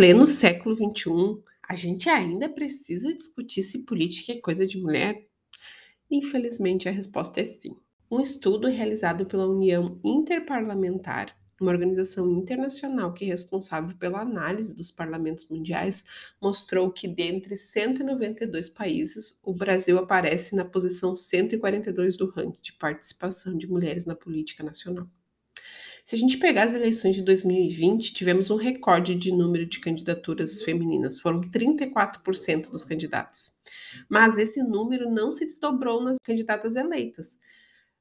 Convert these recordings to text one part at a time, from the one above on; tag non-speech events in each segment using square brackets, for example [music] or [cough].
Pleno século XXI, a gente ainda precisa discutir se política é coisa de mulher? Infelizmente, a resposta é sim. Um estudo realizado pela União Interparlamentar, uma organização internacional que é responsável pela análise dos parlamentos mundiais, mostrou que dentre 192 países, o Brasil aparece na posição 142 do ranking de participação de mulheres na política nacional. Se a gente pegar as eleições de 2020, tivemos um recorde de número de candidaturas femininas, foram 34% dos candidatos. Mas esse número não se desdobrou nas candidatas eleitas.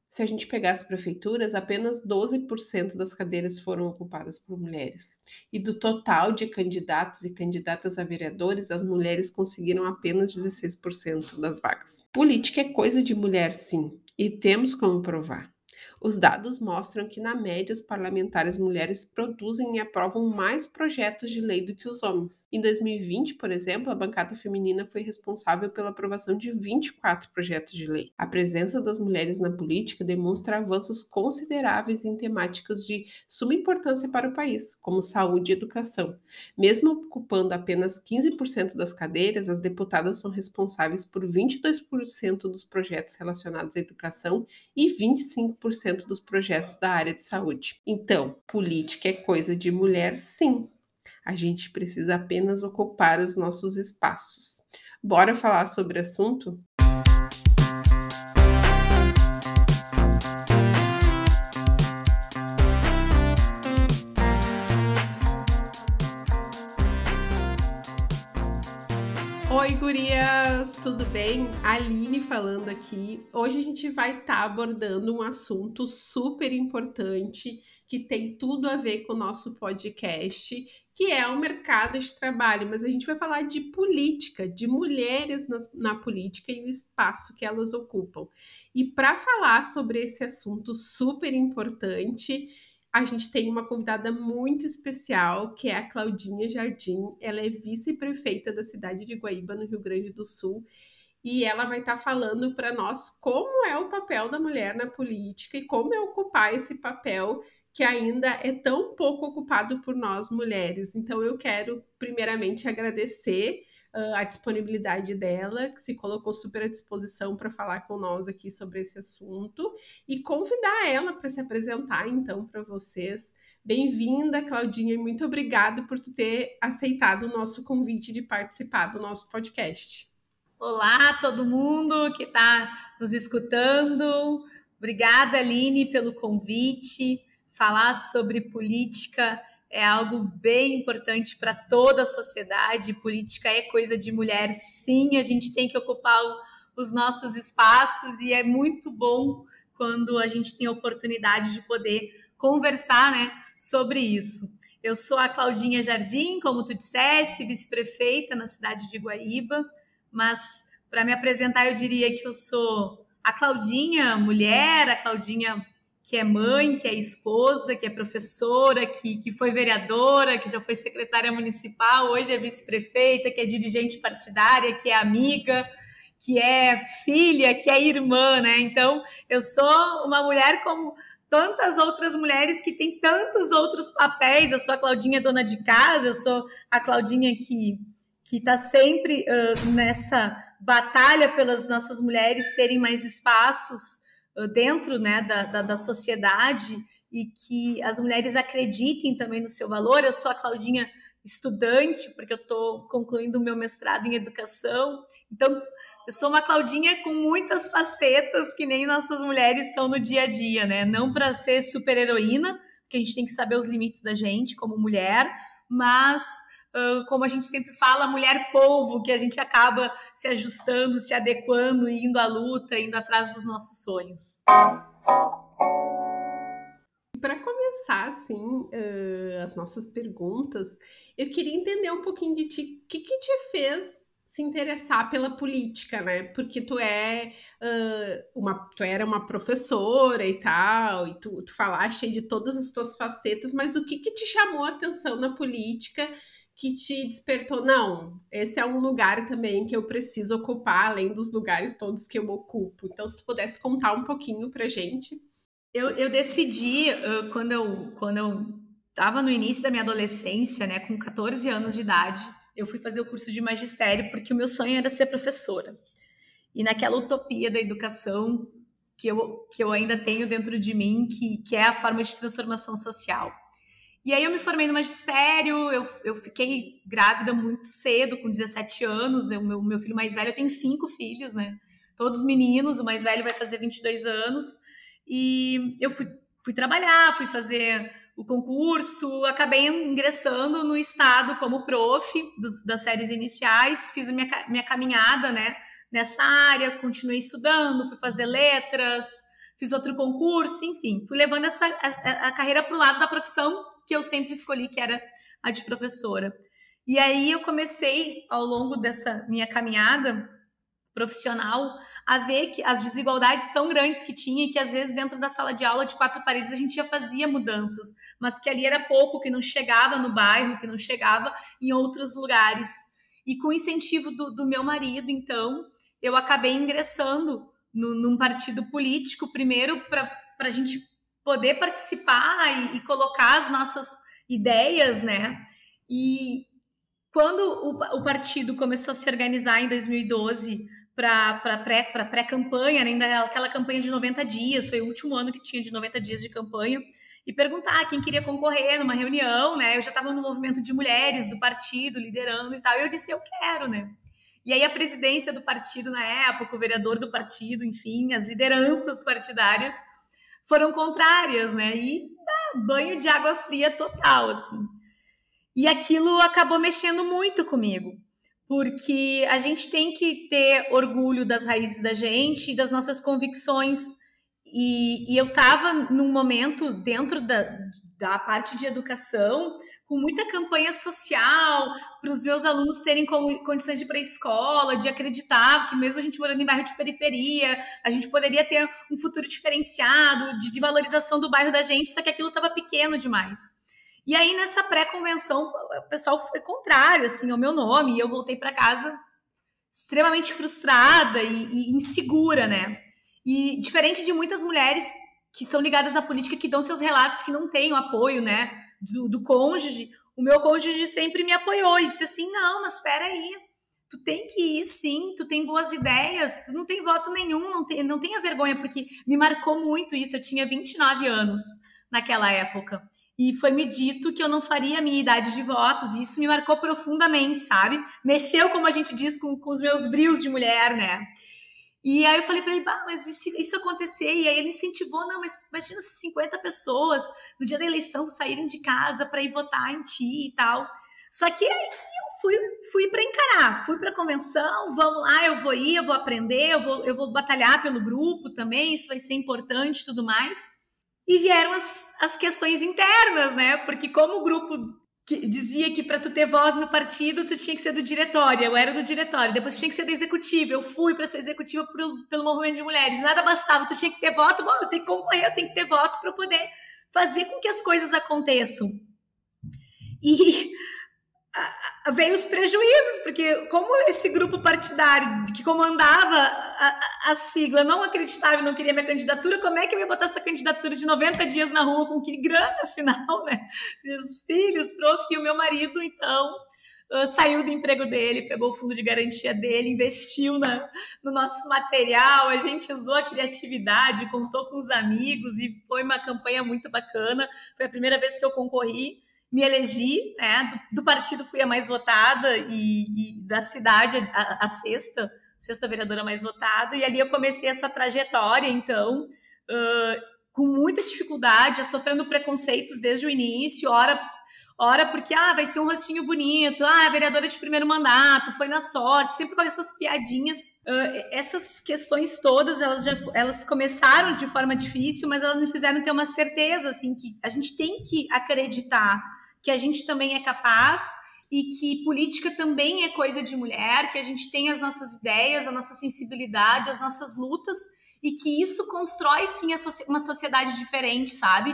Se a gente pegar as prefeituras, apenas 12% das cadeiras foram ocupadas por mulheres. E do total de candidatos e candidatas a vereadores, as mulheres conseguiram apenas 16% das vagas. Política é coisa de mulher, sim, e temos como provar. Os dados mostram que, na média, os parlamentares mulheres produzem e aprovam mais projetos de lei do que os homens. Em 2020, por exemplo, a bancada feminina foi responsável pela aprovação de 24 projetos de lei. A presença das mulheres na política demonstra avanços consideráveis em temáticas de suma importância para o país, como saúde e educação. Mesmo ocupando apenas 15% das cadeiras, as deputadas são responsáveis por 22% dos projetos relacionados à educação e 25% dos projetos da área de saúde. Então, política é coisa de mulher, sim. A gente precisa apenas ocupar os nossos espaços. Bora falar sobre o assunto? Tudo bem? Aline falando aqui. Hoje a gente vai estar tá abordando um assunto super importante que tem tudo a ver com o nosso podcast, que é o mercado de trabalho. Mas a gente vai falar de política, de mulheres na, na política e o espaço que elas ocupam. E para falar sobre esse assunto super importante, a gente tem uma convidada muito especial, que é a Claudinha Jardim. Ela é vice-prefeita da cidade de Guaíba, no Rio Grande do Sul. E ela vai estar tá falando para nós como é o papel da mulher na política e como é ocupar esse papel que ainda é tão pouco ocupado por nós mulheres. Então, eu quero, primeiramente, agradecer uh, a disponibilidade dela, que se colocou super à disposição para falar com nós aqui sobre esse assunto e convidar ela para se apresentar então para vocês. Bem-vinda, Claudinha, e muito obrigada por tu ter aceitado o nosso convite de participar do nosso podcast. Olá, todo mundo que está nos escutando. Obrigada, Aline, pelo convite. Falar sobre política é algo bem importante para toda a sociedade. Política é coisa de mulher, sim, a gente tem que ocupar os nossos espaços e é muito bom quando a gente tem a oportunidade de poder conversar né, sobre isso. Eu sou a Claudinha Jardim, como tu disseste, vice-prefeita na cidade de Guaíba, mas para me apresentar eu diria que eu sou a Claudinha mulher, a Claudinha que é mãe, que é esposa, que é professora, que, que foi vereadora, que já foi secretária municipal, hoje é vice-prefeita, que é dirigente partidária, que é amiga, que é filha, que é irmã, né? Então, eu sou uma mulher como tantas outras mulheres que têm tantos outros papéis. Eu sou a Claudinha dona de casa, eu sou a Claudinha que que está sempre uh, nessa batalha pelas nossas mulheres terem mais espaços dentro né, da, da, da, sociedade e que as mulheres acreditem também no seu valor. Eu sou a Claudinha estudante, porque eu estou concluindo o meu mestrado em educação. Então, eu sou uma Claudinha com muitas facetas que nem nossas mulheres são no dia a dia, né? Não para ser super heroína, porque a gente tem que saber os limites da gente como mulher, mas como a gente sempre fala, mulher polvo, que a gente acaba se ajustando, se adequando, indo à luta, indo atrás dos nossos sonhos. Para começar começar assim uh, as nossas perguntas, eu queria entender um pouquinho de ti. O que, que te fez se interessar pela política, né? Porque tu é uh, uma, tu era uma professora e tal, e tu, tu falaste de todas as tuas facetas, mas o que, que te chamou a atenção na política que te despertou? Não, esse é um lugar também que eu preciso ocupar, além dos lugares todos que eu ocupo. Então, se tu pudesse contar um pouquinho pra gente. Eu, eu decidi, uh, quando eu quando eu estava no início da minha adolescência, né, com 14 anos de idade, eu fui fazer o curso de magistério porque o meu sonho era ser professora. E naquela utopia da educação que eu, que eu ainda tenho dentro de mim, que, que é a forma de transformação social. E aí eu me formei no magistério, eu, eu fiquei grávida muito cedo, com 17 anos, o meu, meu filho mais velho, eu tenho cinco filhos, né? Todos meninos, o mais velho vai fazer 22 anos. E eu fui, fui trabalhar, fui fazer o concurso, acabei ingressando no estado como prof dos, das séries iniciais, fiz a minha, minha caminhada, né, nessa área, continuei estudando, fui fazer letras, fiz outro concurso, enfim, fui levando essa, a, a carreira para o lado da profissão que eu sempre escolhi, que era a de professora. E aí eu comecei, ao longo dessa minha caminhada, profissional a ver que as desigualdades tão grandes que tinha e que às vezes dentro da sala de aula de quatro paredes a gente já fazia mudanças, mas que ali era pouco, que não chegava no bairro, que não chegava em outros lugares. E com o incentivo do, do meu marido, então, eu acabei ingressando no, num partido político, primeiro para a gente poder participar e, e colocar as nossas ideias, né? E quando o, o partido começou a se organizar em 2012, para pré-campanha, pré ainda aquela campanha de 90 dias, foi o último ano que tinha de 90 dias de campanha, e perguntar quem queria concorrer numa reunião, né? Eu já estava no movimento de mulheres do partido, liderando e tal, e eu disse, eu quero, né? E aí a presidência do partido na época, o vereador do partido, enfim, as lideranças partidárias foram contrárias, né? E banho de água fria total, assim. E aquilo acabou mexendo muito comigo, porque a gente tem que ter orgulho das raízes da gente e das nossas convicções. E, e eu estava num momento dentro da, da parte de educação com muita campanha social para os meus alunos terem condições de pré-escola, de acreditar que mesmo a gente morando em bairro de periferia, a gente poderia ter um futuro diferenciado, de, de valorização do bairro da gente, só que aquilo estava pequeno demais. E aí, nessa pré-convenção, o pessoal foi contrário, assim, ao meu nome, e eu voltei para casa extremamente frustrada e, e, insegura, né? E diferente de muitas mulheres que são ligadas à política, que dão seus relatos que não têm o apoio, né, do, do cônjuge, o meu cônjuge sempre me apoiou e disse assim, não, mas espera aí, tu tem que ir sim, tu tem boas ideias, tu não tem voto nenhum, não, tem, não tenha vergonha, porque me marcou muito isso, eu tinha 29 anos naquela época e foi me dito que eu não faria a minha idade de votos, e isso me marcou profundamente, sabe? Mexeu, como a gente diz, com, com os meus brios de mulher, né? E aí eu falei para ele, bah, mas se isso acontecer? E aí ele incentivou, não, mas imagina se 50 pessoas no dia da eleição saírem de casa para ir votar em ti e tal. Só que aí eu fui, fui para encarar, fui para a convenção, vamos lá, eu vou ir, eu vou aprender, eu vou, eu vou batalhar pelo grupo também, isso vai ser importante e tudo mais. E vieram as, as questões internas, né? Porque como o grupo que dizia que para tu ter voz no partido, tu tinha que ser do diretório. Eu era do diretório. Depois tu tinha que ser do executivo. Eu fui para ser executiva pro, pelo movimento de mulheres. Nada bastava. Tu tinha que ter voto. Bom, eu tenho que concorrer, eu tenho que ter voto para poder fazer com que as coisas aconteçam. E veio os prejuízos, porque como esse grupo partidário que comandava a, a, sigla não acreditava e não queria minha candidatura, como é que eu ia botar essa candidatura de 90 dias na rua com que grana, [laughs] afinal, né? Os filhos, prof, e o meu marido, então, uh, saiu do emprego dele, pegou o fundo de garantia dele, investiu na, no nosso material, a gente usou a criatividade, contou com os amigos e foi uma campanha muito bacana. Foi a primeira vez que eu concorri me elegi, né? Do, do, partido fui a mais votada e, e da cidade a, a, sexta, sexta vereadora mais votada. E ali eu comecei essa trajetória, então, uh, com muita dificuldade, sofrendo preconceitos desde o início, hora ora porque ah, vai ser um rostinho bonito, ah, é vereadora de primeiro mandato, foi na sorte, sempre com essas piadinhas. Uh, essas questões todas, elas já elas começaram de forma difícil, mas elas me fizeram ter uma certeza assim que a gente tem que acreditar que a gente também é capaz e que política também é coisa de mulher, que a gente tem as nossas ideias, a nossa sensibilidade, as nossas lutas e que isso constrói sim uma sociedade diferente, sabe?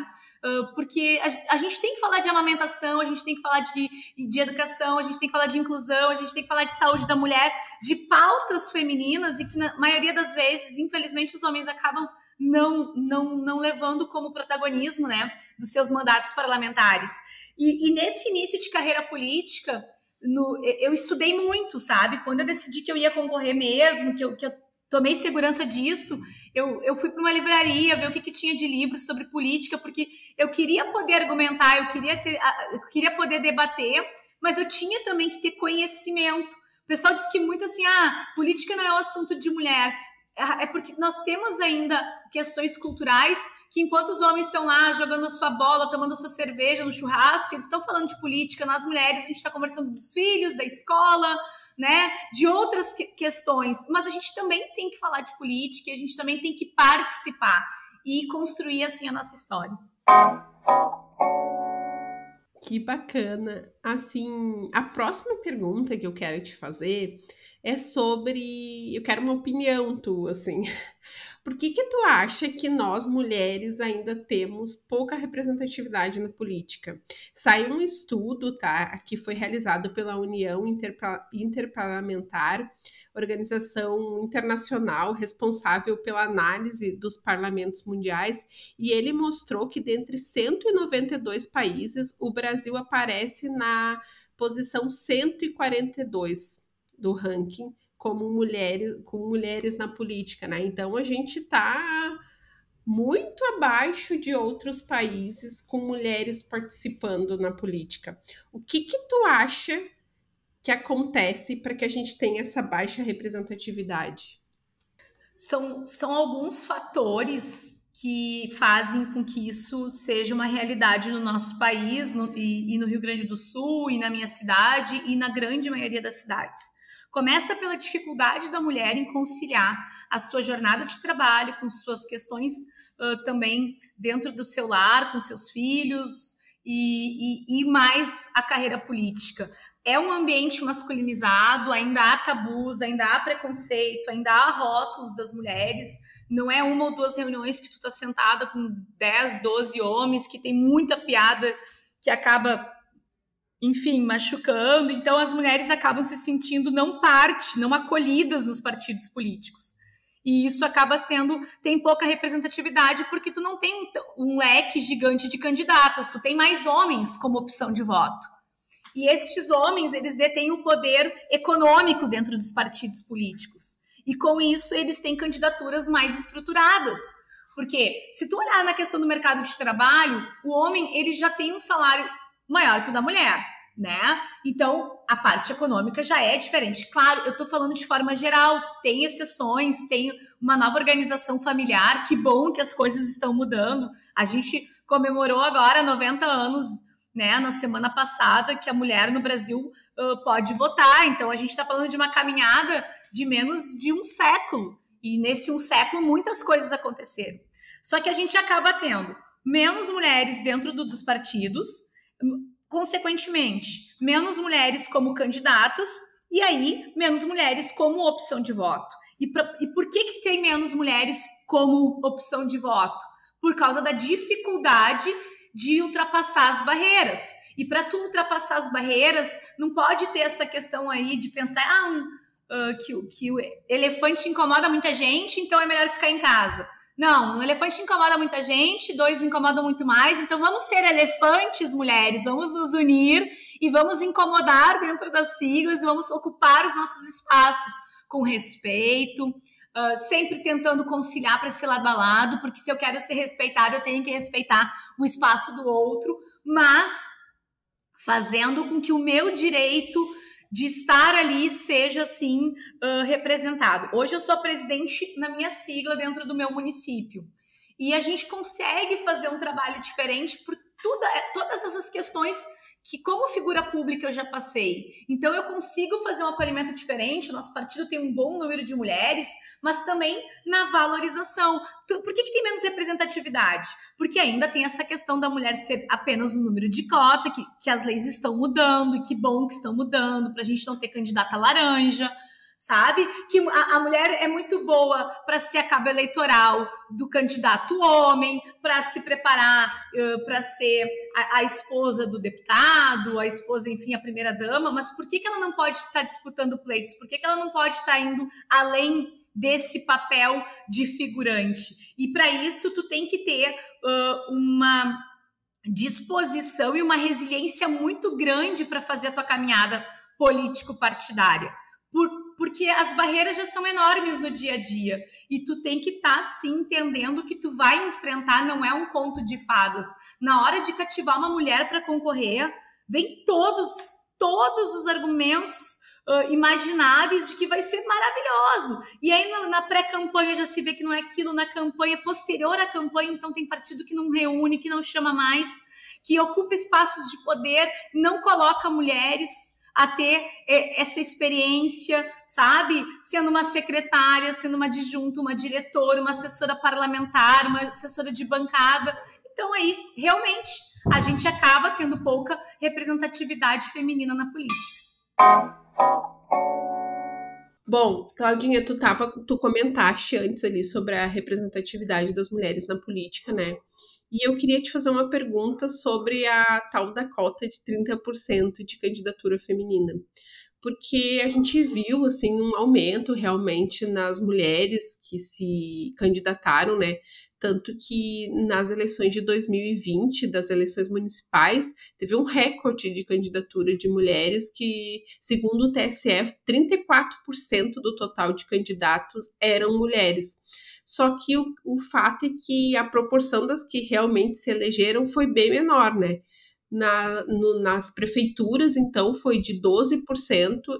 porque a, gente tem que falar de amamentação, a gente tem que falar de, de educação, a gente tem que falar de inclusão, a gente tem que falar de saúde da mulher, de pautas femininas e que na maioria das vezes, infelizmente, os homens acabam não, não, não levando como protagonismo, né, dos seus mandatos parlamentares. E, e nesse início de carreira política, no, eu estudei muito, sabe? Quando eu decidi que eu ia concorrer mesmo, que eu, que eu tomei segurança disso, eu, eu fui para uma livraria ver o que, que tinha de livros sobre política, porque eu queria poder argumentar, eu queria, ter, eu queria poder debater, mas eu tinha também que ter conhecimento. O pessoal diz que muito assim, ah, política não é um assunto de mulher. É, é porque nós temos ainda questões culturais que enquanto os homens estão lá jogando a sua bola, tomando a sua cerveja no churrasco, eles estão falando de política, nós mulheres a gente está conversando dos filhos, da escola, né, de outras que questões, mas a gente também tem que falar de política, a gente também tem que participar e construir assim a nossa história. Que bacana. Assim, a próxima pergunta que eu quero te fazer é sobre. Eu quero uma opinião tua, assim. [laughs] Por que, que tu acha que nós, mulheres, ainda temos pouca representatividade na política? Saiu um estudo, tá? Que foi realizado pela União Interparlamentar, organização internacional responsável pela análise dos parlamentos mundiais, e ele mostrou que dentre 192 países, o Brasil aparece na posição 142 do ranking como mulheres, com mulheres na política, né? Então a gente está muito abaixo de outros países com mulheres participando na política. O que que tu acha que acontece para que a gente tenha essa baixa representatividade? São, são alguns fatores que fazem com que isso seja uma realidade no nosso país no, e, e no Rio Grande do Sul, e na minha cidade, e na grande maioria das cidades. Começa pela dificuldade da mulher em conciliar a sua jornada de trabalho com suas questões uh, também dentro do seu lar, com seus filhos e, e, e mais a carreira política é um ambiente masculinizado, ainda há tabus, ainda há preconceito, ainda há rótulos das mulheres. Não é uma ou duas reuniões que tu tá sentada com 10, 12 homens, que tem muita piada que acaba enfim, machucando. Então, as mulheres acabam se sentindo não parte, não acolhidas nos partidos políticos. E isso acaba sendo, tem pouca representatividade, porque tu não tem um leque gigante de candidatos, tu tem mais homens como opção de voto. E estes homens, eles detêm o poder econômico dentro dos partidos políticos. E com isso, eles têm candidaturas mais estruturadas. Porque se tu olhar na questão do mercado de trabalho, o homem, ele já tem um salário maior que o da mulher né? Então, a parte econômica já é diferente. Claro, eu estou falando de forma geral, tem exceções, tem uma nova organização familiar, que bom que as coisas estão mudando. A gente comemorou agora 90 anos, né, na semana passada, que a mulher no Brasil uh, pode votar. Então, a gente está falando de uma caminhada de menos de um século. E nesse um século, muitas coisas aconteceram. Só que a gente acaba tendo menos mulheres dentro do, dos partidos, consequentemente, menos mulheres como candidatas e aí menos mulheres como opção de voto. E, pra, e por que, que tem menos mulheres como opção de voto? Por causa da dificuldade de ultrapassar as barreiras. E para tu ultrapassar as barreiras, não pode ter essa questão aí de pensar ah, um, uh, que, que o elefante incomoda muita gente, então é melhor ficar em casa. Não, um elefante incomoda muita gente, dois incomodam muito mais, então vamos ser elefantes, mulheres, vamos nos unir e vamos incomodar dentro das siglas e vamos ocupar os nossos espaços com respeito, uh, sempre tentando conciliar para esse lado a lado, porque se eu quero ser respeitada, eu tenho que respeitar o espaço do outro, mas fazendo com que o meu direito de estar ali seja assim uh, representado. Hoje eu sou presidente na minha sigla dentro do meu município e a gente consegue fazer um trabalho diferente por tudo, é, todas essas questões que como figura pública eu já passei. Então eu consigo fazer um acolhimento diferente, o nosso partido tem um bom número de mulheres, mas também na valorização. Por que, que tem menos representatividade? Porque ainda tem essa questão da mulher ser apenas um número de cota, que, que as leis estão mudando, e que bom que estão mudando, para a gente não ter candidata laranja sabe? Que a, a mulher é muito boa para ser a cabo eleitoral do candidato homem, para se preparar uh, para ser a, a, esposa do deputado, a esposa, enfim, a primeira dama, mas por que, que ela não pode estar tá disputando pleitos? Por que, que ela não pode estar tá indo além desse papel de figurante? E para isso tu tem que ter uh, uma disposição e uma resiliência muito grande para fazer a tua caminhada político-partidária. Por, porque as barreiras já são enormes no dia a dia e tu tem que estar tá, sim entendendo que tu vai enfrentar não é um conto de fadas. Na hora de cativar uma mulher para concorrer, vem todos todos os argumentos uh, imagináveis de que vai ser maravilhoso. E aí na, na pré-campanha já se vê que não é aquilo, na campanha posterior à campanha, então tem partido que não reúne, que não chama mais, que ocupa espaços de poder, não coloca mulheres a ter é, essa experiência, sabe? Sendo uma secretária, sendo uma adjunta, uma diretora, uma assessora parlamentar, uma assessora de bancada. Então, aí, realmente, a gente acaba tendo pouca representatividade feminina na política. Bom, Claudinha, tu, tava, tu comentaste antes ali sobre a representatividade das mulheres na política, né? E eu queria te fazer uma pergunta sobre a tal da cota de 30% de candidatura feminina. Porque a gente viu assim um aumento realmente nas mulheres que se candidataram, né? Tanto que nas eleições de 2020, das eleições municipais, teve um recorde de candidatura de mulheres que, segundo o TSE, 34% do total de candidatos eram mulheres. Só que o, o fato é que a proporção das que realmente se elegeram foi bem menor, né? Na, no, nas prefeituras, então, foi de 12%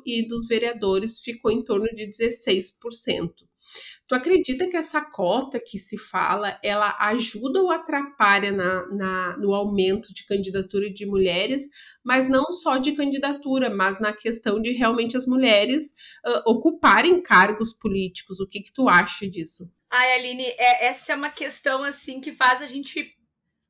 e dos vereadores ficou em torno de 16%. Tu acredita que essa cota que se fala, ela ajuda ou atrapalha na, na, no aumento de candidatura de mulheres, mas não só de candidatura, mas na questão de realmente as mulheres uh, ocuparem cargos políticos? O que, que tu acha disso? Ai, Aline, é, essa é uma questão assim que faz a gente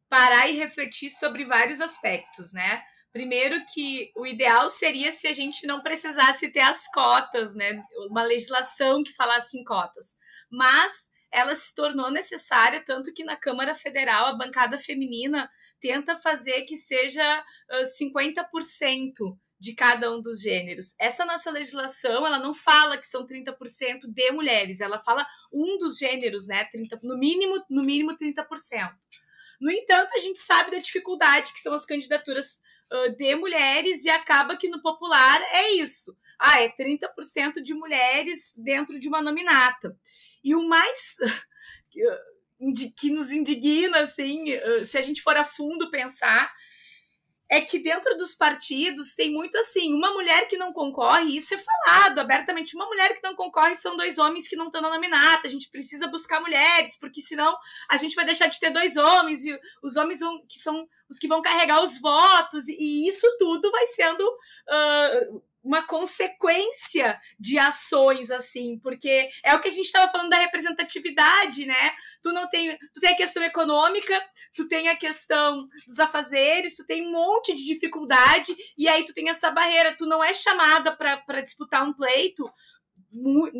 parar e refletir sobre vários aspectos, né? Primeiro que o ideal seria se a gente não precisasse ter as cotas, né? Uma legislação que falasse em cotas. Mas ela se tornou necessária, tanto que na Câmara Federal a bancada feminina tenta fazer que seja uh, 50% de cada um dos gêneros. Essa nossa legislação, ela não fala que são 30% de mulheres, ela fala um dos gêneros, né? 30, no mínimo, no mínimo 30%. No entanto, a gente sabe da dificuldade que são as candidaturas uh, de mulheres e acaba que no popular é isso. Ah, é 30% de mulheres dentro de uma nominata. E o mais [laughs] que nos indigna, assim, se a gente for a fundo pensar, é que dentro dos partidos tem muito assim, uma mulher que não concorre, isso é falado abertamente, uma mulher que não concorre são dois homens que não estão na nominata, a gente precisa buscar mulheres, porque senão a gente vai deixar de ter dois homens, e os homens vão, que são os que vão carregar os votos, e isso tudo vai sendo uh, uma consequência de ações assim, porque é o que a gente estava falando da representatividade, né? Tu não tem, tu tem a questão econômica, tu tem a questão dos afazeres, tu tem um monte de dificuldade e aí tu tem essa barreira, tu não é chamada para disputar um pleito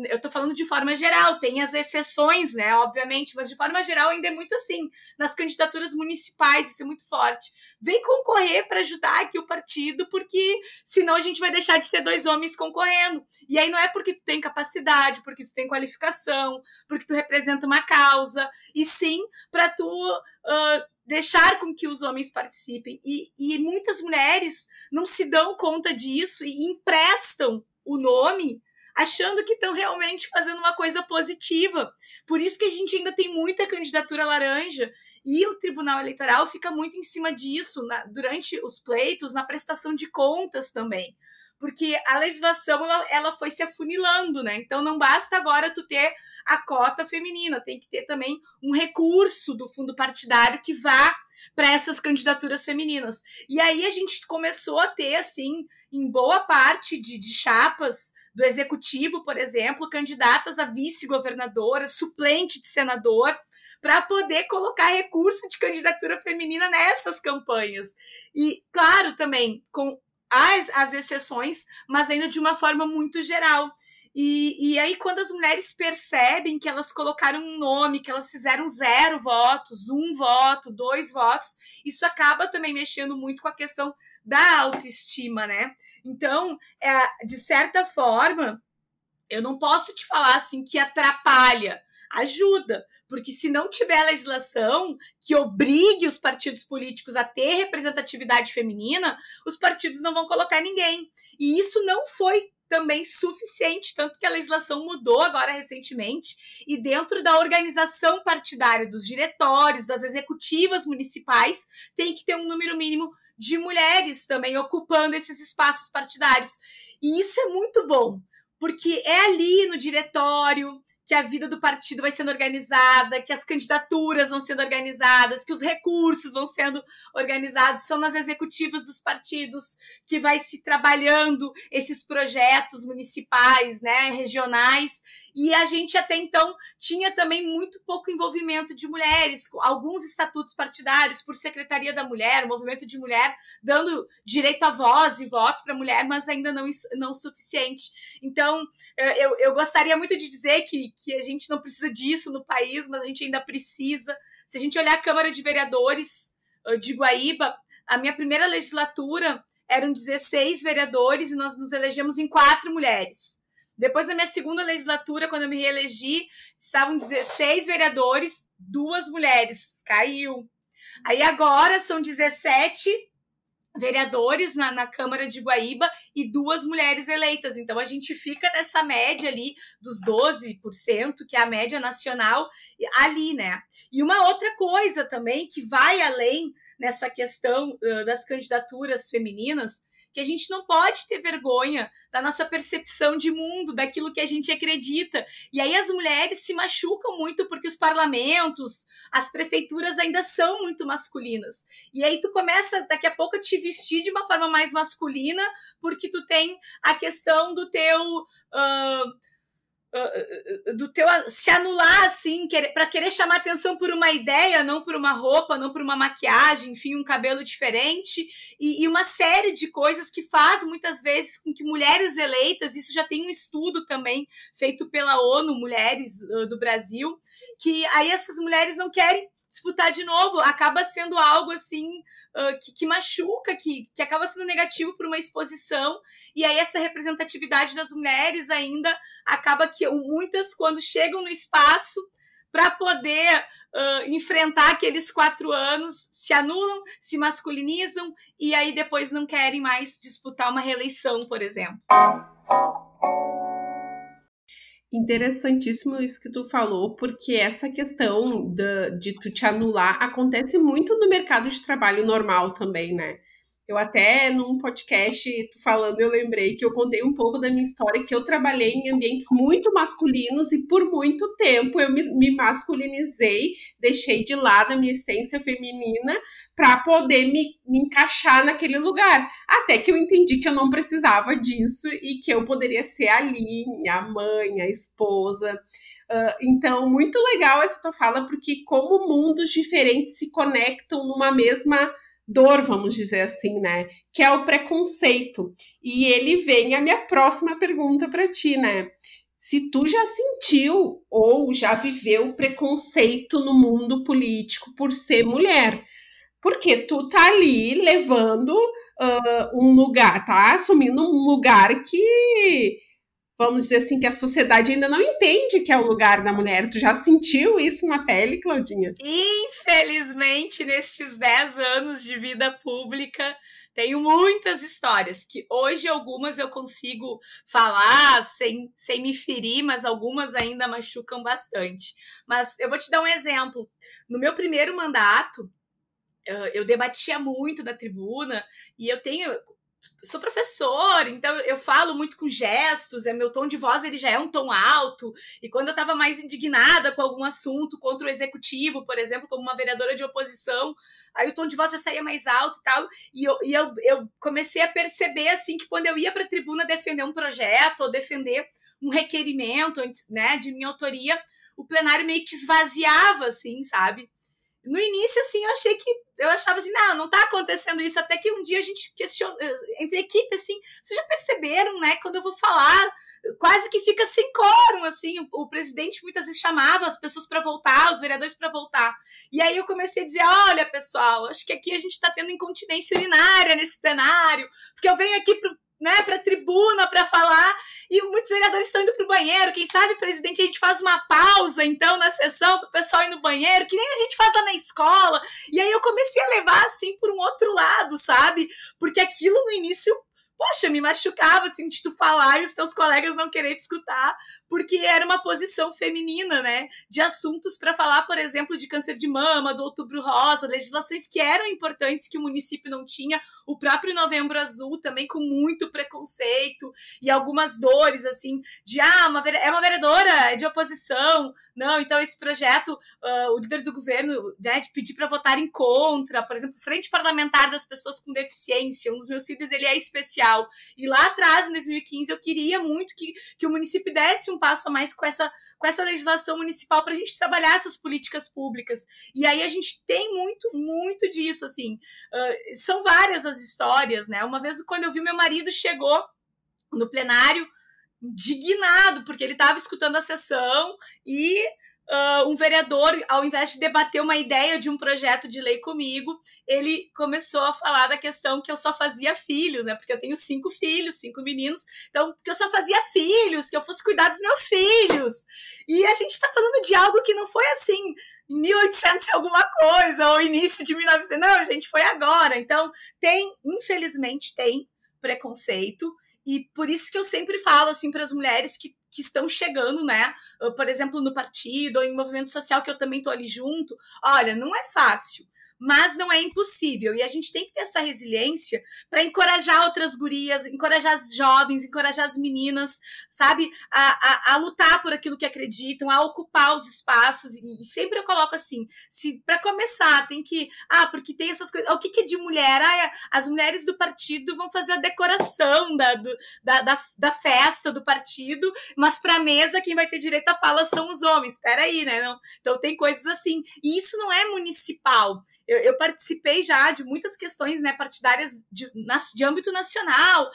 eu tô falando de forma geral, tem as exceções, né, obviamente, mas de forma geral ainda é muito assim, nas candidaturas municipais, isso é muito forte. Vem concorrer para ajudar aqui o partido, porque senão a gente vai deixar de ter dois homens concorrendo. E aí não é porque tu tem capacidade, porque tu tem qualificação, porque tu representa uma causa, e sim para tu uh, deixar com que os homens participem. E, e muitas mulheres não se dão conta disso e emprestam o nome achando que estão realmente fazendo uma coisa positiva. Por isso que a gente ainda tem muita candidatura laranja e o Tribunal Eleitoral fica muito em cima disso na, durante os pleitos, na prestação de contas também. Porque a legislação ela, ela foi se afunilando, né? Então não basta agora tu ter a cota feminina, tem que ter também um recurso do fundo partidário que vá para essas candidaturas femininas. E aí a gente começou a ter, assim, em boa parte de, de chapas do executivo, por exemplo, candidatas a vice-governadora, suplente de senador, para poder colocar recurso de candidatura feminina nessas campanhas. E, claro, também com as, as exceções, mas ainda de uma forma muito geral. E, e aí, quando as mulheres percebem que elas colocaram um nome, que elas fizeram zero votos, um voto, dois votos, isso acaba também mexendo muito com a questão da autoestima, né? Então, é, de certa forma, eu não posso te falar assim que atrapalha, ajuda, porque se não tiver legislação que obrigue os partidos políticos a ter representatividade feminina, os partidos não vão colocar ninguém. E isso não foi também suficiente, tanto que a legislação mudou agora recentemente, e dentro da organização partidária, dos diretórios, das executivas municipais, tem que ter um número mínimo de mulheres também ocupando esses espaços partidários. E isso é muito bom, porque é ali no diretório, que a vida do partido vai sendo organizada, que as candidaturas vão sendo organizadas, que os recursos vão sendo organizados, são nas executivas dos partidos que vai se trabalhando esses projetos municipais, né, regionais, e a gente até então tinha também muito pouco envolvimento de mulheres, alguns estatutos partidários por Secretaria da Mulher, movimento de mulher dando direito à voz e voto para a mulher, mas ainda não não suficiente. Então, eu, eu gostaria muito de dizer que que a gente não precisa disso no país, mas a gente ainda precisa. Se a gente olhar a Câmara de Vereadores de Guaíba, a minha primeira legislatura eram 16 vereadores e nós nos elegemos em quatro mulheres. Depois da minha segunda legislatura, quando eu me reelegi, estavam 16 vereadores, duas mulheres. Caiu. Aí agora são 17 vereadores na, na Câmara de Guaíba e duas mulheres eleitas. Então a gente fica nessa média ali dos 12%, que é a média nacional, ali, né? E uma outra coisa também que vai além nessa questão uh, das candidaturas femininas que a gente não pode ter vergonha da nossa percepção de mundo, daquilo que a gente acredita. E aí as mulheres se machucam muito porque os parlamentos, as prefeituras ainda são muito masculinas. E aí tu começa daqui a pouco a te vestir de uma forma mais masculina porque tu tem a questão do teu uh, do teu se anular assim, para querer chamar atenção por uma ideia, não por uma roupa, não por uma maquiagem, enfim, um cabelo diferente e, e, uma série de coisas que faz muitas vezes com que mulheres eleitas, isso já tem um estudo também feito pela ONU, mulheres uh, do Brasil, que aí essas mulheres não querem disputar de novo, acaba sendo algo assim uh, que, que, machuca, que, que acaba sendo negativo por uma exposição, e aí essa representatividade das mulheres ainda acaba que muitas, quando chegam no espaço para poder uh, enfrentar aqueles quatro anos, se anulam, se masculinizam, e aí depois não querem mais disputar uma reeleição, por exemplo. Interessantíssimo isso que tu falou, porque essa questão de, de tu te anular acontece muito no mercado de trabalho normal também, né? Eu até num podcast falando, eu lembrei que eu contei um pouco da minha história, que eu trabalhei em ambientes muito masculinos e por muito tempo eu me, me masculinizei, deixei de lado a minha essência feminina para poder me, me encaixar naquele lugar. Até que eu entendi que eu não precisava disso e que eu poderia ser a Aline, a mãe, a esposa. Uh, então, muito legal essa tua fala, porque como mundos diferentes se conectam numa mesma dor, vamos dizer assim, né? Que é o preconceito. E ele vem a minha próxima pergunta para ti, né? Se tu já sentiu ou já viveu preconceito no mundo político por ser mulher, porque tu tá ali levando uh, um lugar, tá assumindo um lugar que vamos dizer assim, que a sociedade ainda não entende que é o lugar da mulher. Tu já sentiu isso na pele, Claudinha? Infelizmente, nestes 10 anos de vida pública, tenho muitas histórias que hoje algumas eu consigo falar sem, sem me ferir, mas algumas ainda machucam bastante. Mas eu vou te dar um exemplo. No meu primeiro mandato, eu debatia muito na tribuna e eu tenho sou professor, então eu falo muito com gestos, é meu tom de voz ele já é um tom alto. E quando eu estava mais indignada com algum assunto contra o executivo, por exemplo, como uma vereadora de oposição, aí o tom de voz já saía mais alto e tal. E eu, e eu, eu comecei a perceber assim que quando eu ia para a tribuna defender um projeto ou defender um requerimento, né, de minha autoria, o plenário meio que esvaziava, assim, sabe? No início, assim, eu achei que. Eu achava assim, não, não tá acontecendo isso. Até que um dia a gente questionou, entre equipe, assim, vocês já perceberam, né? Quando eu vou falar, quase que fica sem quórum, assim. O, o presidente muitas vezes chamava as pessoas para voltar, os vereadores para voltar. E aí eu comecei a dizer: olha, pessoal, acho que aqui a gente está tendo incontinência urinária nesse plenário, porque eu venho aqui pro, né, para tribuna para falar e muitos vereadores estão indo para o banheiro. Quem sabe, presidente, a gente faz uma pausa então na sessão para o pessoal ir no banheiro, que nem a gente faz lá na escola. E aí eu comecei a levar assim por um outro lado, sabe? Porque aquilo no início poxa, me machucava assim de tu falar e os teus colegas não querer te escutar, porque era uma posição feminina, né? De assuntos para falar, por exemplo, de câncer de mama, do outubro rosa, legislações que eram importantes que o município não tinha, o próprio novembro azul também com muito preconceito e algumas dores, assim, de ah, uma, é uma vereadora, é de oposição, não, então esse projeto, uh, o líder do governo, né, de pedir para votar em contra, por exemplo, frente parlamentar das pessoas com deficiência, um dos meus filhos, ele é especial, e lá atrás, em 2015, eu queria muito que, que o município desse um passo a mais com essa, com essa legislação municipal para a gente trabalhar essas políticas públicas. E aí a gente tem muito, muito disso, assim. Uh, são várias as histórias, né? Uma vez, quando eu vi meu marido chegou no plenário indignado, porque ele estava escutando a sessão e uh, um vereador, ao invés de debater uma ideia de um projeto de lei comigo, ele começou a falar da questão que eu só fazia filhos, né? Porque eu tenho cinco filhos, cinco meninos, então, que eu só fazia filhos, que eu fosse cuidar dos meus filhos. E a gente está falando de algo que não foi assim. Em 1800 alguma coisa, ou início de 1900. Não, gente, foi agora. Então, tem, infelizmente, tem preconceito. E por isso que eu sempre falo assim para as mulheres que que estão chegando, né? Por exemplo, no partido ou em movimento social que eu também tô ali junto. Olha, não é fácil mas não é impossível. E a gente tem que ter essa resiliência para encorajar outras gurias, encorajar as jovens, encorajar as meninas, sabe, a, a, a lutar por aquilo que acreditam, a ocupar os espaços. E, e sempre eu coloco assim: se para começar tem que, ah, porque tem essas coisas, o que, que é de mulher? Ah, é, as mulheres do partido vão fazer a decoração da, do, da, da, da, festa do partido, mas para a mesa quem vai ter direito à fala são os homens. Espera aí, né? Não, então tem coisas assim. E isso não é municipal eu, eu, participei já de muitas questões né, partidárias de, de âmbito nacional,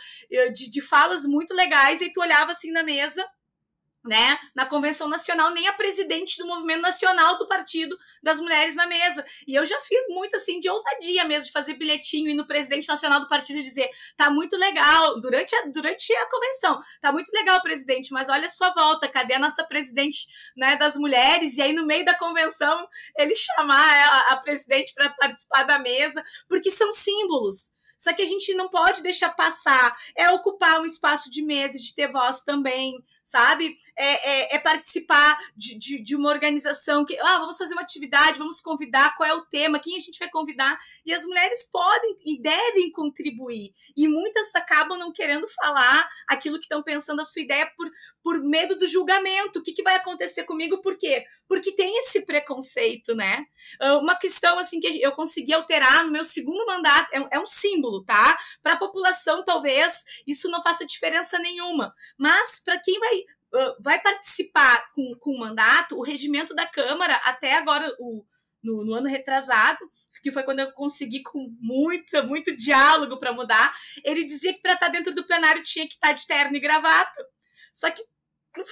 de, de falas muito legais, e tu olhava assim na mesa né, na convenção nacional, nem a presidente do movimento nacional do partido das mulheres na mesa. E eu já fiz muito assim de ousadia mesmo de fazer bilhetinho e no presidente nacional do partido e dizer: "Tá muito legal durante a, durante a convenção. Tá muito legal, presidente, mas olha a sua volta, cadê a nossa presidente, né, das mulheres?" E aí no meio da convenção ele chamar a, a presidente para participar da mesa, porque são símbolos. Só que a gente não pode deixar passar. É ocupar um espaço de mesa, de ter voz também, sabe? É, é, é participar de, de, de, uma organização que, ah, vamos fazer uma atividade, vamos convidar, qual é o tema, quem a gente vai convidar. E as mulheres podem e devem contribuir. E muitas acabam não querendo falar aquilo que estão pensando a sua ideia por, por medo do julgamento. O que, que vai acontecer comigo? Por quê? Porque tem esse preconceito, né? Ah, uma questão, assim, que eu consegui alterar no meu segundo mandato, é, é um símbolo, tá? Para a população, talvez, isso não faça diferença nenhuma. Mas para quem vai vai participar com, com o mandato, o regimento da Câmara, até agora, o, no, no, ano retrasado, que foi quando eu consegui com muito, muito diálogo para mudar, ele dizia que para estar tá dentro do plenário tinha que estar tá de terno e gravata. Só que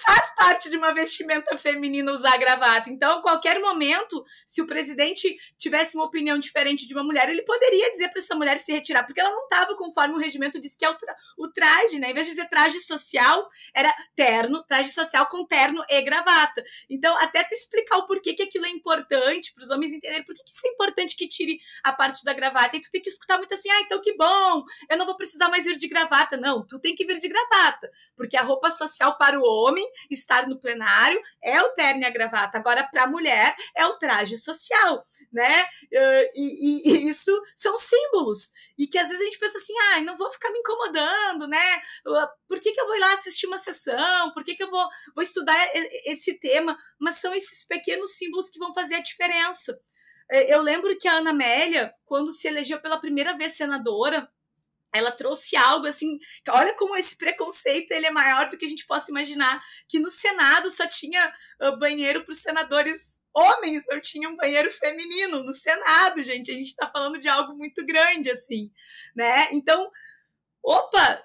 faz parte de uma vestimenta feminina usar gravata. Então, qualquer momento, se o presidente tivesse uma opinião diferente de uma mulher, ele poderia dizer para essa mulher se retirar, porque ela não estava conforme o regimento diz que é o, tra o traje, né? Em vez de dizer traje social, era terno, traje social com terno e gravata. Então, até tu explicar o porquê que aquilo é importante, para os homens entenderem por que, que isso é importante que tire a parte da gravata. E tu tem que escutar muito assim, ah, então que bom, eu não vou precisar mais vir de gravata. Não, tu tem que vir de gravata, porque a roupa social para o homem estar no plenário é o terno e a gravata. Agora, para a mulher, é o traje social, né? Uh, e, e, e, isso são símbolos. E que às vezes a gente pensa assim, ah, não vou ficar me incomodando, né? Por que, que eu vou ir lá assistir uma sessão? Por que, que eu vou, vou estudar esse tema? Mas são esses pequenos símbolos que vão fazer a diferença. É, eu lembro que a Ana Amélia, quando se elegeu pela primeira vez senadora, ela trouxe algo assim, olha como esse preconceito ele é maior do que a gente possa imaginar, que no Senado só tinha uh, banheiro para os senadores homens, não tinha um banheiro feminino no Senado, gente, a gente está falando de algo muito grande assim, né? Então, opa,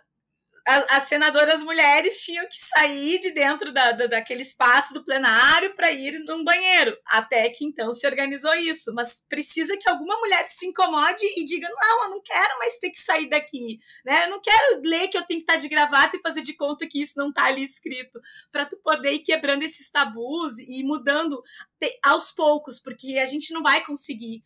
as senadoras mulheres tinham que sair de dentro da, da daquele espaço do plenário para ir num banheiro. Até que então se organizou isso. Mas precisa que alguma mulher se incomode e diga: não, eu não quero mais ter que sair daqui. Né? Eu não quero ler que eu tenho que estar de gravata e fazer de conta que isso não está ali escrito. Para tu poder ir quebrando esses tabus e mudando aos poucos, porque a gente não vai conseguir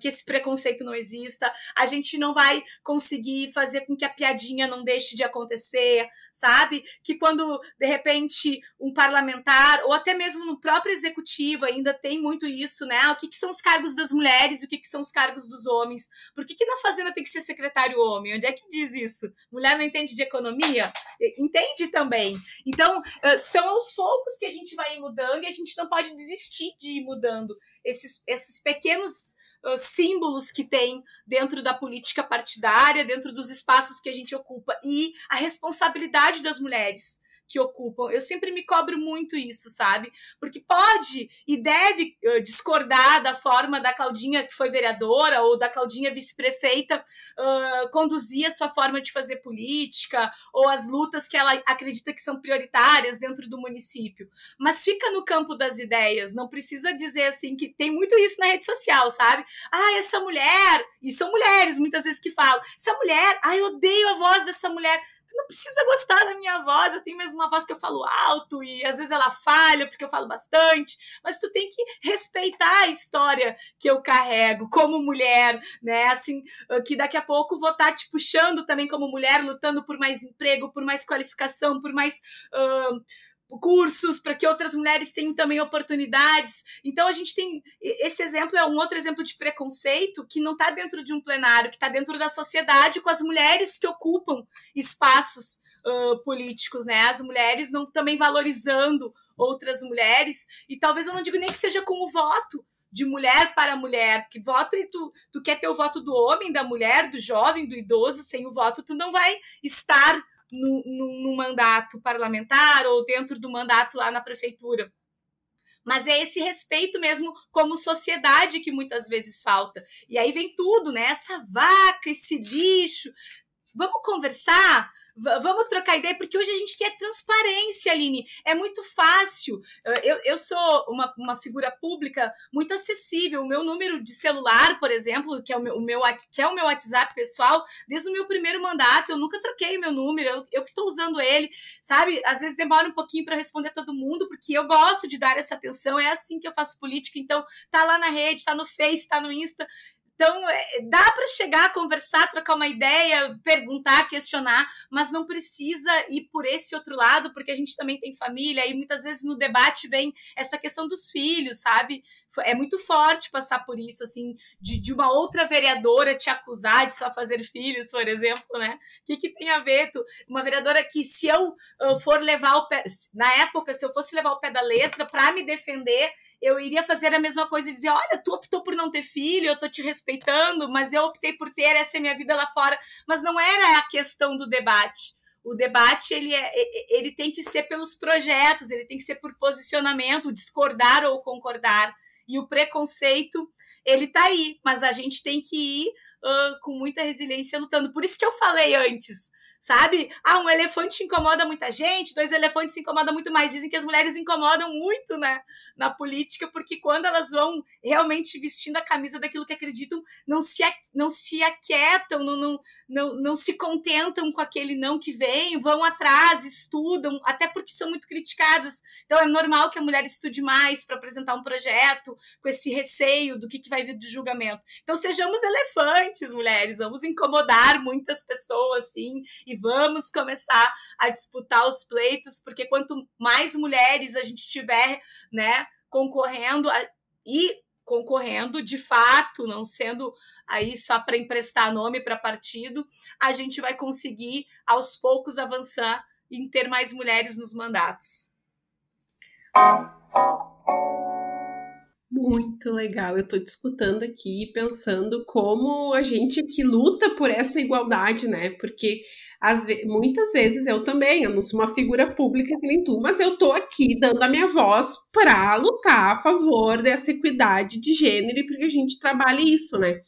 que esse preconceito não exista, a gente não vai conseguir fazer com que a piadinha não deixe de acontecer, sabe? Que quando, de repente, um parlamentar, ou até mesmo no próprio executivo, ainda tem muito isso, né? O que, que são os cargos das mulheres o que, que são os cargos dos homens? Por que, que na Fazenda tem que ser secretário homem? Onde é que diz isso? Mulher não entende de economia? Entende também. Então, são aos poucos que a gente vai mudando e a gente não pode desistir de ir mudando esses, esses pequenos símbolos que tem dentro da política partidária, dentro dos espaços que a gente ocupa e a responsabilidade das mulheres que ocupam. Eu sempre me cobro muito isso, sabe? Porque pode e deve uh, discordar da forma da Claudinha, que foi vereadora, ou da Claudinha vice-prefeita, uh, conduzir a sua forma de fazer política, ou as lutas que ela acredita que são prioritárias dentro do município. Mas fica no campo das ideias, não precisa dizer assim que tem muito isso na rede social, sabe? Ah, essa mulher, e são mulheres muitas vezes que falam, essa mulher, ai, eu odeio a voz dessa mulher tu não precisa gostar da minha voz, eu tenho mesmo uma voz que eu falo alto e às vezes ela falha porque eu falo bastante, mas tu tem que respeitar a história que eu carrego como mulher, né? Assim, ah, que daqui a pouco vou estar tá te puxando também como mulher, lutando por mais emprego, por mais qualificação, por mais. Uh, cursos para que outras mulheres tenham também oportunidades. Então a gente tem esse exemplo é um outro exemplo de preconceito que não está dentro de um plenário, que está dentro da sociedade com as mulheres que ocupam espaços uh, políticos, né? As mulheres não também valorizando outras mulheres e talvez eu não digo nem que seja com o voto, de mulher para mulher, porque voto e tu, tu quer ter o voto do homem, da mulher, do jovem, do idoso, sem o voto tu não vai estar no, no, no mandato parlamentar ou dentro do mandato lá na prefeitura mas é esse respeito mesmo como sociedade que muitas vezes falta. E aí vem tudo, né? Essa vaca, esse lixo. Vamos conversar? vamos trocar ideia, porque hoje a gente quer transparência, Aline. É muito fácil. Eu, eu sou uma, uma figura pública muito acessível. O meu número de celular, por exemplo, que é o meu, o meu, que é o meu WhatsApp pessoal, desde o meu primeiro mandato, eu nunca troquei meu número, eu, eu que estou usando ele, sabe? Às vezes demora um pouquinho para responder todo mundo, porque eu gosto de dar essa atenção, é assim que eu faço política. Então, tá lá na rede, tá no Face, tá no Insta. Então, é, dá para chegar, conversar, trocar uma ideia, perguntar, questionar, mas não precisa ir por esse outro lado, porque a gente também tem família, e muitas vezes no debate vem essa questão dos filhos, sabe? É muito forte passar por isso, assim, de, de uma outra vereadora te acusar de só fazer filhos, por exemplo, né? O que, que tem a ver? Tu, uma vereadora que, se eu uh, for levar o pé, na época, se eu fosse levar o pé da letra para me defender, eu iria fazer a mesma coisa e dizer: olha, tu optou por não ter filho, eu tô te respeitando, mas eu optei por ter, essa é minha vida lá fora. Mas não era a questão do debate. O debate ele, é, ele tem que ser pelos projetos, ele tem que ser por posicionamento, discordar ou concordar. E o preconceito, ele tá aí, mas a gente tem que ir uh, com muita resiliência lutando. Por isso que eu falei antes, sabe? Ah, um elefante incomoda muita gente, dois elefantes incomodam muito mais. Dizem que as mulheres incomodam muito, né? Na política, porque quando elas vão realmente vestindo a camisa daquilo que acreditam, não se, não se aquietam, não, não, não, não se contentam com aquele não que vem, vão atrás, estudam, até porque são muito criticadas. Então é normal que a mulher estude mais para apresentar um projeto, com esse receio do que, que vai vir do julgamento. Então sejamos elefantes, mulheres, vamos incomodar muitas pessoas, sim, e e vamos começar a disputar os pleitos, porque quanto mais mulheres a gente tiver, né, concorrendo a, e concorrendo de fato, não sendo aí só para emprestar nome para partido, a gente vai conseguir aos poucos avançar em ter mais mulheres nos mandatos. Muito legal. Eu estou discutindo aqui, pensando como a gente que luta por essa igualdade, né? Porque às ve muitas vezes eu também, eu não sou uma figura pública que nem tu, mas eu tô aqui dando a minha voz para lutar a favor dessa equidade de gênero e porque a gente trabalhe isso, né?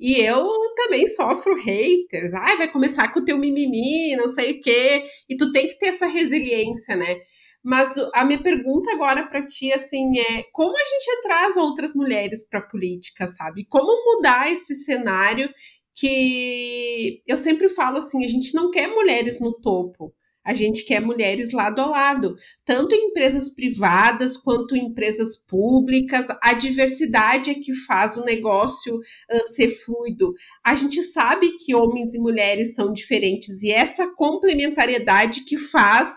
E eu também sofro haters. Ai, vai começar com o teu mimimi, não sei o quê. E tu tem que ter essa resiliência, né? Mas a minha pergunta agora para ti assim é como a gente traz outras mulheres para a política, sabe? Como mudar esse cenário que eu sempre falo assim, a gente não quer mulheres no topo. A gente quer mulheres lado a lado, tanto em empresas privadas quanto em empresas públicas. A diversidade é que faz o negócio uh, ser fluido. A gente sabe que homens e mulheres são diferentes e essa complementariedade que faz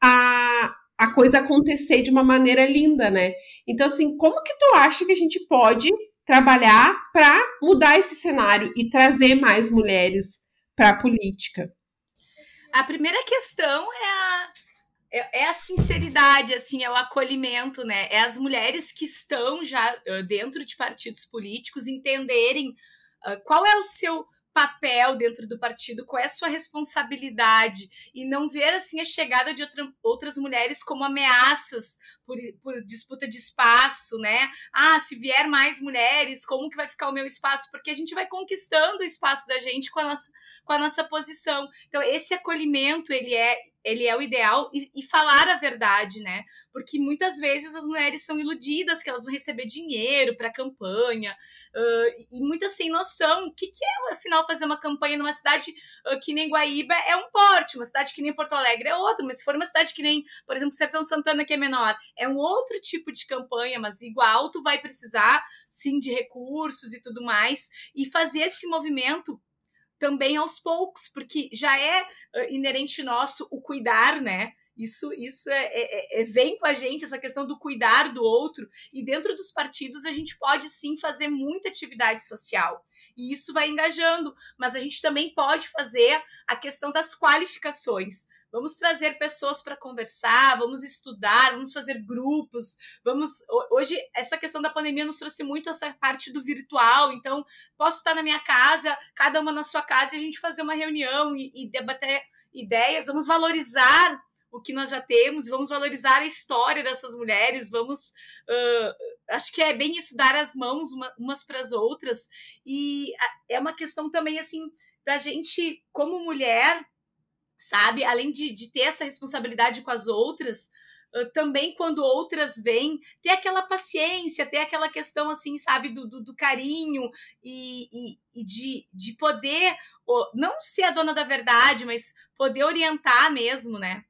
a, a coisa acontecer de uma maneira linda, né? Então, assim, como que tu acha que a gente pode trabalhar para mudar esse cenário e trazer mais mulheres para a política? A primeira questão é a, é, é, a sinceridade, assim, é o acolhimento, né? É as mulheres que estão já dentro de partidos políticos entenderem qual é o seu papel dentro do partido, qual é a sua responsabilidade e não ver assim a chegada de outra, outras mulheres como ameaças por, por, disputa de espaço, né? Ah, se vier mais mulheres, como que vai ficar o meu espaço? Porque a gente vai conquistando o espaço da gente com a nossa com a nossa posição. Então, esse acolhimento, ele é, ele é o ideal e, e falar a verdade, né? Porque muitas vezes as mulheres são iludidas que elas vão receber dinheiro para campanha uh, e muitas sem noção. O que, que é, afinal, fazer uma campanha numa cidade uh, que nem Guaíba é um porte, uma cidade que nem Porto Alegre é outra, mas se for uma cidade que nem, por exemplo, Sertão Santana, que é menor, é um outro tipo de campanha, mas igual tu vai precisar, sim, de recursos e tudo mais, e fazer esse movimento também aos poucos, porque já é inerente nosso o cuidar, né? Isso, isso é, é, é, vem com a gente, essa questão do cuidar do outro. E dentro dos partidos, a gente pode sim fazer muita atividade social. E isso vai engajando. Mas a gente também pode fazer a questão das qualificações. Vamos trazer pessoas para conversar, vamos estudar, vamos fazer grupos, vamos. Hoje, essa questão da pandemia nos trouxe muito essa parte do virtual. Então, posso estar na minha casa, cada uma na sua casa, e a gente fazer uma reunião e, e debater ideias. Vamos valorizar o que nós já temos, vamos valorizar a história dessas mulheres, vamos. Uh, acho que é bem isso, dar as mãos uma, umas para as outras. E é uma questão também, assim, da gente, como mulher, sabe? Além de, de ter essa responsabilidade com as outras, também quando outras vêm, ter aquela paciência, ter aquela questão, assim, sabe, do, do, do carinho e, e, e, de, de poder, não ser a dona da verdade, mas poder orientar mesmo, né?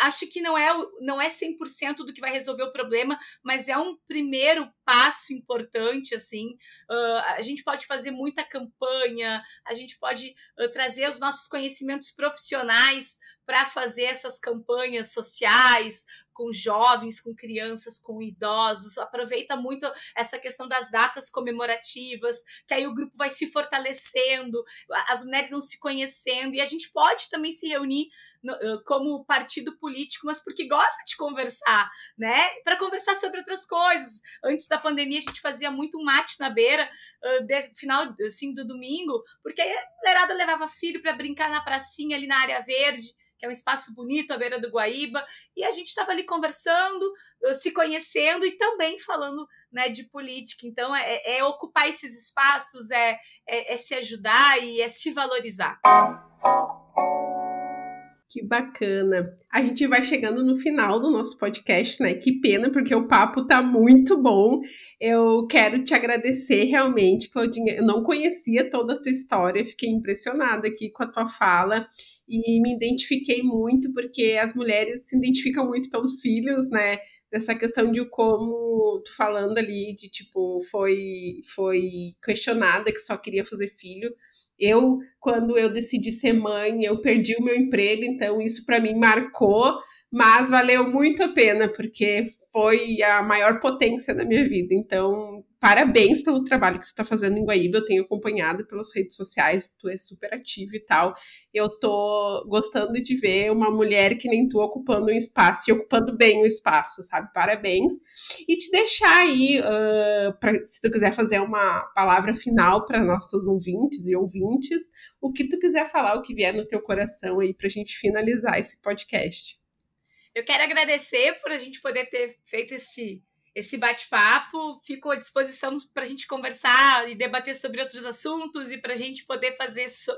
Acho que não é, não é 100% do que vai resolver o problema, mas é um primeiro passo importante, assim. Uh, a gente pode fazer muita campanha, a gente pode uh, trazer os nossos conhecimentos profissionais para fazer essas campanhas sociais com jovens, com crianças, com idosos. Aproveita muito essa questão das datas comemorativas, que aí o grupo vai se fortalecendo, as mulheres vão se conhecendo e a gente pode também se reunir como partido político, mas porque gosta de conversar, né? Para conversar sobre outras coisas. Antes da pandemia, a gente fazia muito mate na beira, uh, final assim, do domingo, porque a mulherada levava filho para brincar na pracinha ali na área verde que é um espaço bonito à beira do Guaíba, e a gente estava ali conversando, se conhecendo e também falando né, de política. Então, é, é ocupar esses espaços, é, é, é se ajudar e é se valorizar. Que bacana. A gente vai chegando no final do nosso podcast, né? Que pena, porque o papo tá muito bom. Eu quero te agradecer realmente, Claudinha. Eu não conhecia toda a tua história, fiquei impressionada aqui com a tua fala e me identifiquei muito, porque as mulheres se identificam muito pelos filhos, né? dessa questão de como tu falando ali de tipo foi foi questionada que só queria fazer filho. Eu quando eu decidi ser mãe, eu perdi o meu emprego, então isso para mim marcou, mas valeu muito a pena porque foi a maior potência da minha vida. Então, parabéns pelo trabalho que tu está fazendo em Guaíba. Eu tenho acompanhado pelas redes sociais, tu é super ativo e tal. Eu tô gostando de ver uma mulher que nem tu ocupando um espaço e ocupando bem o espaço, sabe? Parabéns. E te deixar aí, uh, pra, se tu quiser fazer uma palavra final para nossos ouvintes e ouvintes, o que tu quiser falar, o que vier no teu coração aí para a gente finalizar esse podcast. Eu quero agradecer por a gente poder ter feito esse, esse bate-papo. Fico à disposição para a gente conversar e debater sobre outros assuntos e para a gente poder fazer so,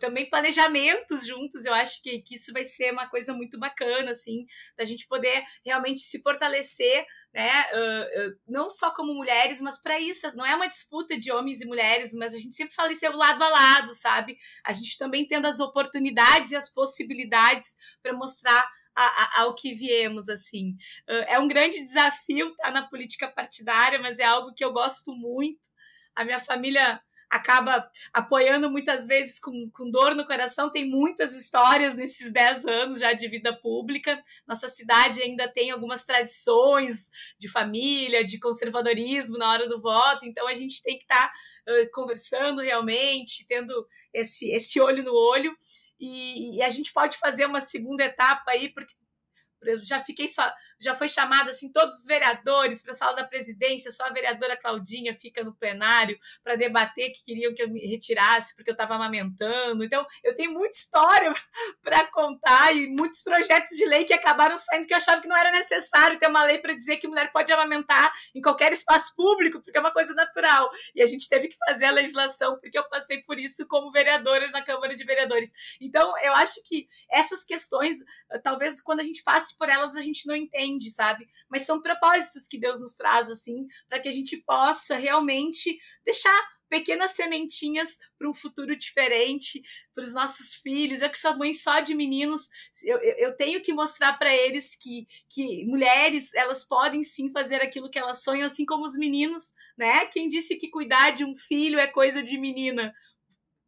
também planejamentos juntos. Eu acho que, que isso vai ser uma coisa muito bacana, assim, da gente poder realmente se fortalecer, né? Uh, uh, não só como mulheres, mas para isso. Não é uma disputa de homens e mulheres, mas a gente sempre fala isso é lado a lado, sabe? A gente também tendo as oportunidades e as possibilidades para mostrar a, a, ao que viemos, assim. É um grande desafio estar na política partidária, mas é algo que eu gosto muito. A minha família acaba apoiando muitas vezes com, com dor no coração. Tem muitas histórias nesses 10 anos já de vida pública. Nossa cidade ainda tem algumas tradições de família, de conservadorismo na hora do voto, então a gente tem que estar tá, uh, conversando realmente, tendo esse, esse olho no olho. E, e, a gente pode fazer uma segunda etapa aí, porque eu já fiquei só, já foi chamado assim todos os vereadores para a sala da presidência, só a vereadora Claudinha fica no plenário para debater que queriam que eu me retirasse porque eu estava amamentando. Então, eu tenho muita história [laughs] para contar e muitos projetos de lei que acabaram saindo que eu achava que não era necessário ter uma lei para dizer que mulher pode amamentar em qualquer espaço público, porque é uma coisa natural. E a gente teve que fazer a legislação porque eu passei por isso como vereadora na Câmara de Vereadores. Então, eu acho que essas questões, talvez quando a gente passe por elas, a gente não entende entende, sabe? Mas são propósitos que Deus nos traz, assim, para que a gente possa realmente deixar pequenas sementinhas para um futuro diferente para os nossos filhos. Eu que sou mãe só de meninos, eu, eu tenho que mostrar para eles que, que mulheres elas podem sim fazer aquilo que elas sonham, assim como os meninos, né? Quem disse que cuidar de um filho é coisa de menina?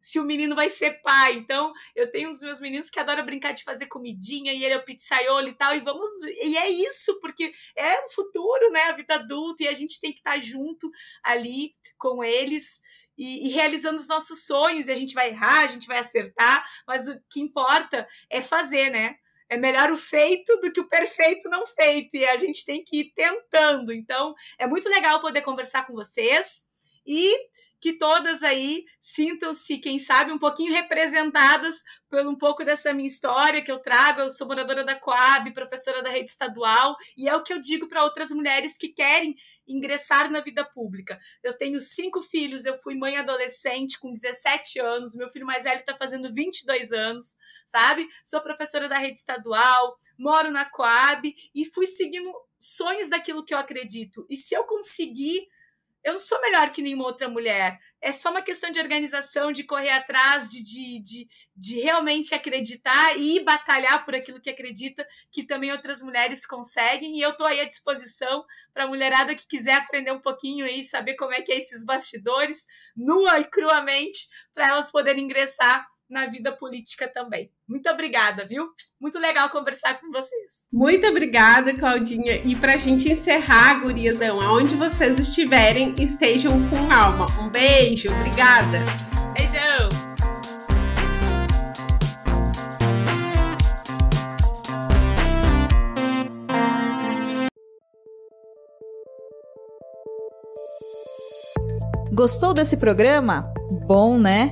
Se o menino vai ser pai. Então, eu tenho um dos meus meninos que adora brincar de fazer comidinha e ele é o pizzaiolo e tal, e vamos. E é isso, porque é o futuro, né? A vida adulta, e a gente tem que estar junto ali com eles. E, e, realizando os nossos sonhos, e a gente vai errar, a gente vai acertar, mas o que importa é fazer, né? É melhor o feito do que o perfeito não feito, e a gente tem que ir tentando. Então, é muito legal poder conversar com vocês e que todas aí sintam-se, quem sabe, um pouquinho representadas por um pouco dessa minha história que eu trago. Eu sou moradora da Coab, professora da rede estadual, e é o que eu digo para outras mulheres que querem ingressar na vida pública. Eu tenho cinco filhos, eu fui mãe adolescente com 17 anos, meu filho mais velho está fazendo 22 anos, sabe? Sou professora da rede estadual, moro na Coab e fui seguindo sonhos daquilo que eu acredito. E se eu conseguir eu não sou melhor que nenhuma outra mulher. É só uma questão de organização, de correr atrás, de, de, de, de realmente acreditar e batalhar por aquilo que acredita, que também outras mulheres conseguem. E eu estou aí à disposição para a mulherada que quiser aprender um pouquinho e saber como é que é esses bastidores, nua e cruamente, para elas poderem ingressar na vida política também. Muito obrigada, viu? Muito legal conversar com vocês. Muito obrigada, Claudinha. E para a gente encerrar, guriazão, aonde vocês estiverem, estejam com alma. Um beijo, obrigada. Beijão. Gostou desse programa? Bom, né?